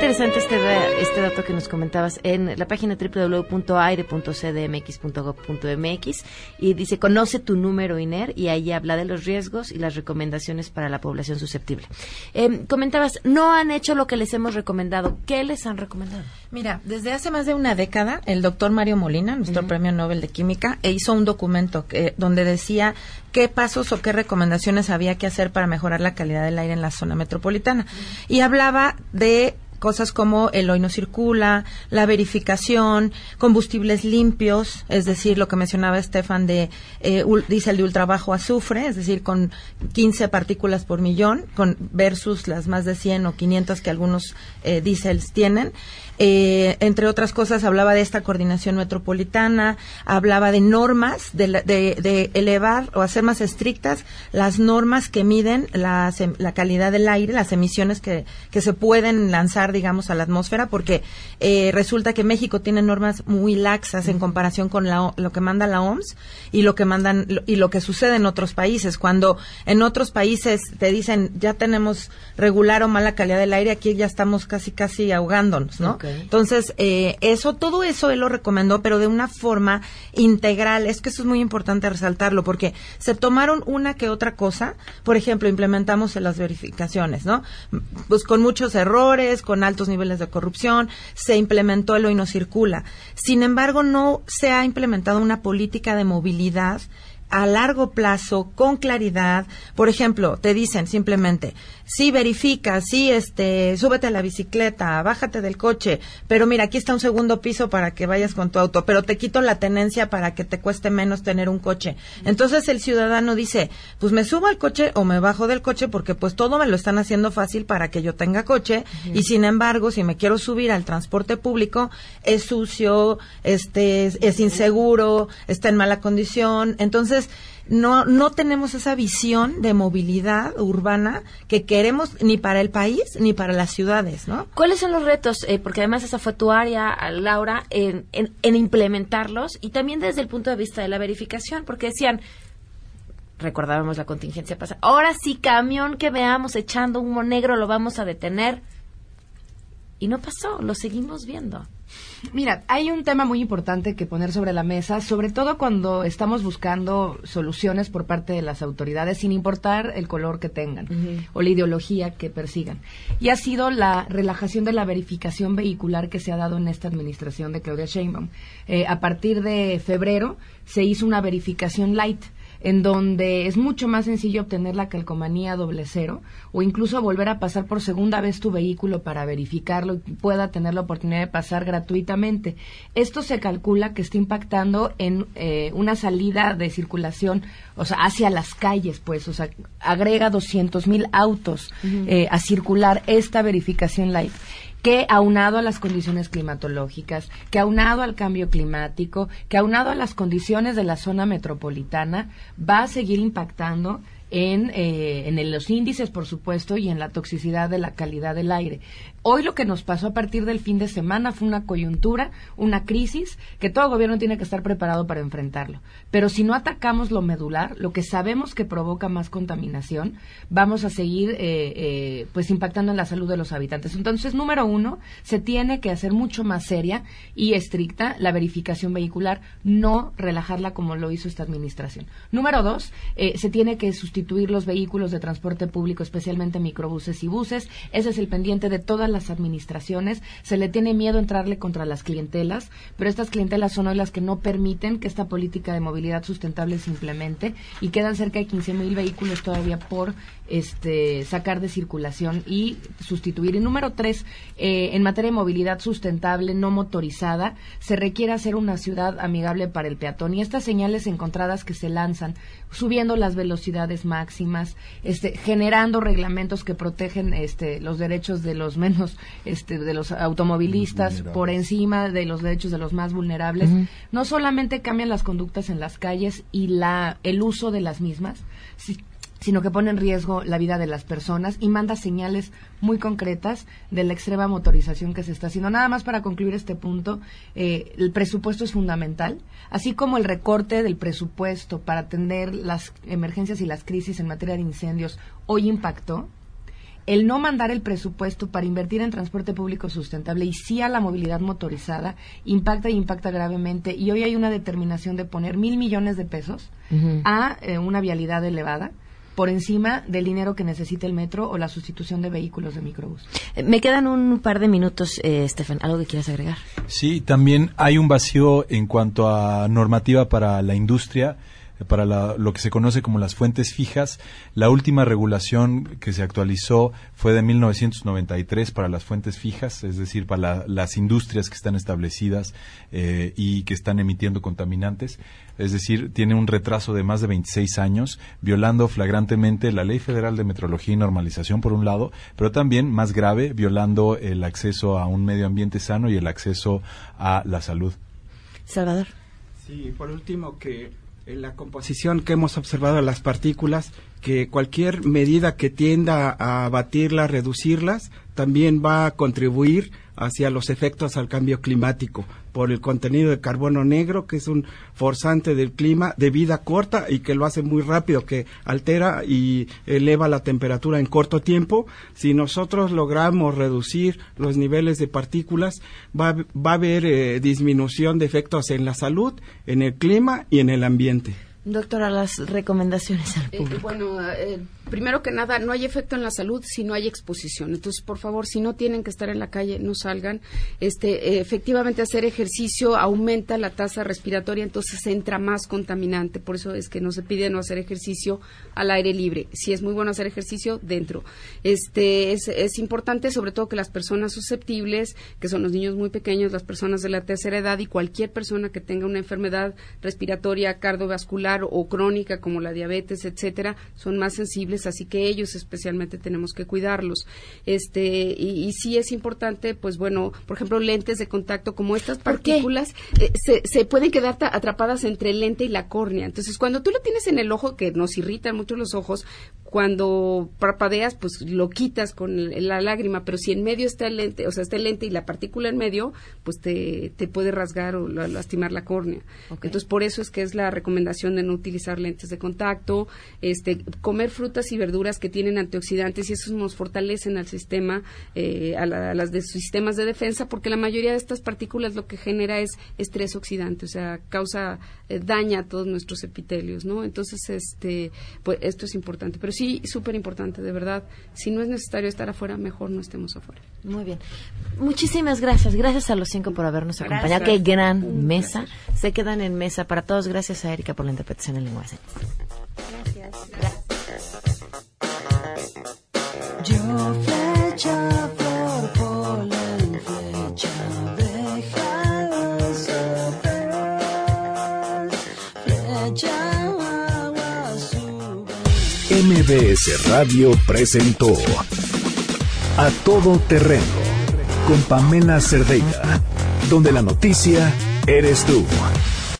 B: Interesante este, este dato que nos comentabas en la página www.aire.cdmx.gov.mx y dice conoce tu número INER y ahí habla de los riesgos y las recomendaciones para la población susceptible. Eh, comentabas, no han hecho lo que les hemos recomendado. ¿Qué les han recomendado?
X: Mira, desde hace más de una década, el doctor Mario Molina, nuestro premio Nobel de Química, e hizo un documento que, donde decía qué pasos o qué recomendaciones había que hacer para mejorar la calidad del aire en la zona metropolitana. Y hablaba de cosas como el hoy no circula, la verificación, combustibles limpios, es decir, lo que mencionaba Estefan de eh, diésel de ultra bajo azufre, es decir, con 15 partículas por millón, con versus las más de 100 o 500 que algunos eh, diésels tienen. Eh, entre otras cosas, hablaba de esta coordinación metropolitana, hablaba de normas, de, elevar o hacer más estrictas las normas que miden la, la calidad del aire, las emisiones que, que, se pueden lanzar, digamos, a la atmósfera, porque eh, resulta que México tiene normas muy laxas en comparación con lo que manda la OMS y lo que mandan y lo que sucede en otros países. Cuando en otros países te dicen ya tenemos regular o mala calidad del aire, aquí ya estamos casi casi ahogándonos, ¿no? Entonces, eh, eso, todo eso él lo recomendó, pero de una forma integral. Es que eso es muy importante resaltarlo, porque se tomaron una que otra cosa. Por ejemplo, implementamos en las verificaciones, ¿no? Pues con muchos errores, con altos niveles de corrupción, se implementó el hoy no circula. Sin embargo, no se ha implementado una política de movilidad a largo plazo, con claridad. Por ejemplo, te dicen simplemente, sí, verifica, sí, este, súbete a la bicicleta, bájate del coche, pero mira, aquí está un segundo piso para que vayas con tu auto, pero te quito la tenencia para que te cueste menos tener un coche. Entonces el ciudadano dice, pues me subo al coche o me bajo del coche porque pues todo me lo están haciendo fácil para que yo tenga coche y sin embargo, si me quiero subir al transporte público, es sucio, este, es inseguro, está en mala condición. Entonces, no, no tenemos esa visión de movilidad urbana que queremos ni para el país ni para las ciudades, ¿no?
B: ¿Cuáles son los retos? Eh, porque además esa fue tu área, Laura, en, en, implementarlos y también desde el punto de vista de la verificación, porque decían, recordábamos la contingencia pasada, ahora sí, camión que veamos echando humo negro lo vamos a detener. Y no pasó, lo seguimos viendo.
U: Mira, hay un tema muy importante que poner sobre la mesa, sobre todo cuando estamos buscando soluciones por parte de las autoridades, sin importar el color que tengan o la ideología que persigan. Y ha sido la relajación de la verificación vehicular que se ha dado en esta administración de Claudia Sheinbaum. Eh, a partir de febrero se hizo una verificación light en donde es mucho más sencillo obtener la calcomanía doble cero o incluso volver a pasar por segunda vez tu vehículo para verificarlo y pueda tener la oportunidad de pasar gratuitamente. Esto se calcula que está impactando en eh, una salida de circulación, o sea, hacia las calles, pues, o sea, agrega 200 mil autos eh, a circular esta verificación light que aunado a las condiciones climatológicas, que aunado al cambio climático, que aunado a las condiciones de la zona metropolitana, va a seguir impactando en, eh, en los índices, por supuesto, y en la toxicidad de la calidad del aire. Hoy lo que nos pasó a partir del fin de semana fue una coyuntura, una crisis que todo gobierno tiene que estar preparado para enfrentarlo. Pero si no atacamos lo medular, lo que sabemos que provoca más contaminación, vamos a seguir eh, eh, pues impactando en la salud de los habitantes. Entonces, número uno, se tiene que hacer mucho más seria y estricta la verificación vehicular, no relajarla como lo hizo esta administración. Número dos, eh, se tiene que sustituir los vehículos de transporte público, especialmente microbuses y buses. Ese es el pendiente de todas las administraciones, se le tiene miedo entrarle contra las clientelas, pero estas clientelas son hoy las que no permiten que esta política de movilidad sustentable se implemente y quedan cerca de 15 mil vehículos todavía por este, sacar de circulación y sustituir. Y número tres, eh, en materia de movilidad sustentable no motorizada, se requiere hacer una ciudad amigable para el peatón. Y estas señales encontradas que se lanzan, subiendo las velocidades máximas, este, generando reglamentos que protegen este, los derechos de los menos, este, de los automovilistas por encima de los derechos de los más vulnerables, no solamente cambian las conductas en las calles y la, el uso de las mismas, sino que pone en riesgo la vida de las personas y manda señales muy concretas de la extrema motorización que se está haciendo. Nada más para concluir este punto, eh, el presupuesto es fundamental, así como el recorte del presupuesto para atender las emergencias y las crisis en materia de incendios hoy impactó. El no mandar el presupuesto para invertir en transporte público sustentable y sí a la movilidad motorizada impacta y impacta gravemente. Y hoy hay una determinación de poner mil millones de pesos a eh, una vialidad elevada por encima del dinero que necesita el metro o la sustitución de vehículos de microbús.
B: Eh, me quedan un par de minutos, eh, Estefan. ¿Algo que quieras agregar?
V: Sí, también hay un vacío en cuanto a normativa para la industria para lo que se conoce como las fuentes fijas. La última regulación que se actualizó fue de 1993 para las fuentes fijas, es decir, para las industrias que están establecidas eh, y que están emitiendo contaminantes. Es decir, tiene un retraso de más de 26 años, violando flagrantemente la Ley Federal de Metrología y Normalización, por un lado, pero también, más grave, violando el acceso a un medio ambiente sano y el acceso a la salud.
B: Salvador.
W: Sí, por último, que la composición que hemos observado de las partículas, que cualquier medida que tienda a abatirlas, reducirlas, también va a contribuir hacia los efectos al cambio climático por el contenido de carbono negro, que es un forzante del clima de vida corta y que lo hace muy rápido, que altera y eleva la temperatura en corto tiempo. Si nosotros logramos reducir los niveles de partículas, va, va a haber eh, disminución de efectos en la salud, en el clima y en el ambiente.
B: Doctora, las recomendaciones al eh,
T: bueno, eh, primero que nada, no hay efecto en la salud si no hay exposición. Entonces, por favor, si no tienen que estar en la calle, no salgan. Este, eh, efectivamente, hacer ejercicio aumenta la tasa respiratoria, entonces entra más contaminante. Por eso es que no se pide no hacer ejercicio al aire libre. Si es muy bueno hacer ejercicio, dentro. Este, es, es importante, sobre todo, que las personas susceptibles, que son los niños muy pequeños, las personas de la tercera edad y cualquier persona que tenga una enfermedad respiratoria cardiovascular o crónica como la diabetes, etcétera, son más sensibles, así que ellos especialmente tenemos que cuidarlos. Este, y, y sí es importante, pues bueno, por ejemplo, lentes de contacto como estas partículas eh, se, se pueden quedar atrapadas entre el lente y la córnea. Entonces, cuando tú lo tienes en el ojo, que nos irritan mucho los ojos, cuando parpadeas, pues lo quitas con la lágrima, pero si en medio está el lente, o sea, está el lente y la partícula en medio, pues te, te puede rasgar o la- lastimar la córnea. Entonces, por eso es que es la recomendación de no utilizar lentes de contacto, este, comer frutas y verduras que tienen antioxidantes y esos nos fortalecen al sistema, eh, a, la- a las de sistemas de defensa, porque la mayoría de estas partículas lo que genera es estrés oxidante, o sea, causa, eh, daña a todos nuestros epitelios, ¿no? Entonces, este, pues esto es importante, pero sí, súper importante, de verdad. Si no es necesario estar afuera, mejor no estemos afuera.
B: Muy bien. Muchísimas gracias. Gracias a los cinco por habernos
T: Gracias.
B: acompañado. Qué gran mesa. Se quedan en mesa para todos. Gracias a Erika por la interpretación en lengua de señas.
Y: Yo flecha por polen, flecha déjala soplar, flecha agua sube.
A: MBS Radio presentó A Todo Terreno con Pamela Cerdeira, donde la noticia eres tú.